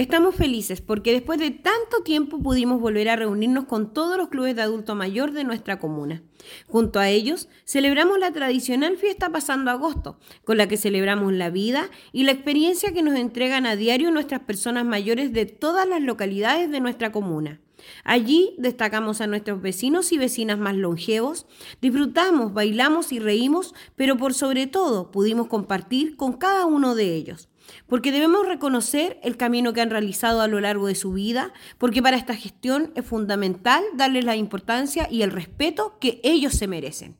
Estamos felices porque después de tanto tiempo pudimos volver a reunirnos con todos los clubes de adulto mayor de nuestra comuna. Junto a ellos celebramos la tradicional fiesta Pasando Agosto, con la que celebramos la vida y la experiencia que nos entregan a diario nuestras personas mayores de todas las localidades de nuestra comuna. Allí destacamos a nuestros vecinos y vecinas más longevos, disfrutamos, bailamos y reímos, pero por sobre todo pudimos compartir con cada uno de ellos porque debemos reconocer el camino que han realizado a lo largo de su vida, porque para esta gestión es fundamental darles la importancia y el respeto que ellos se merecen.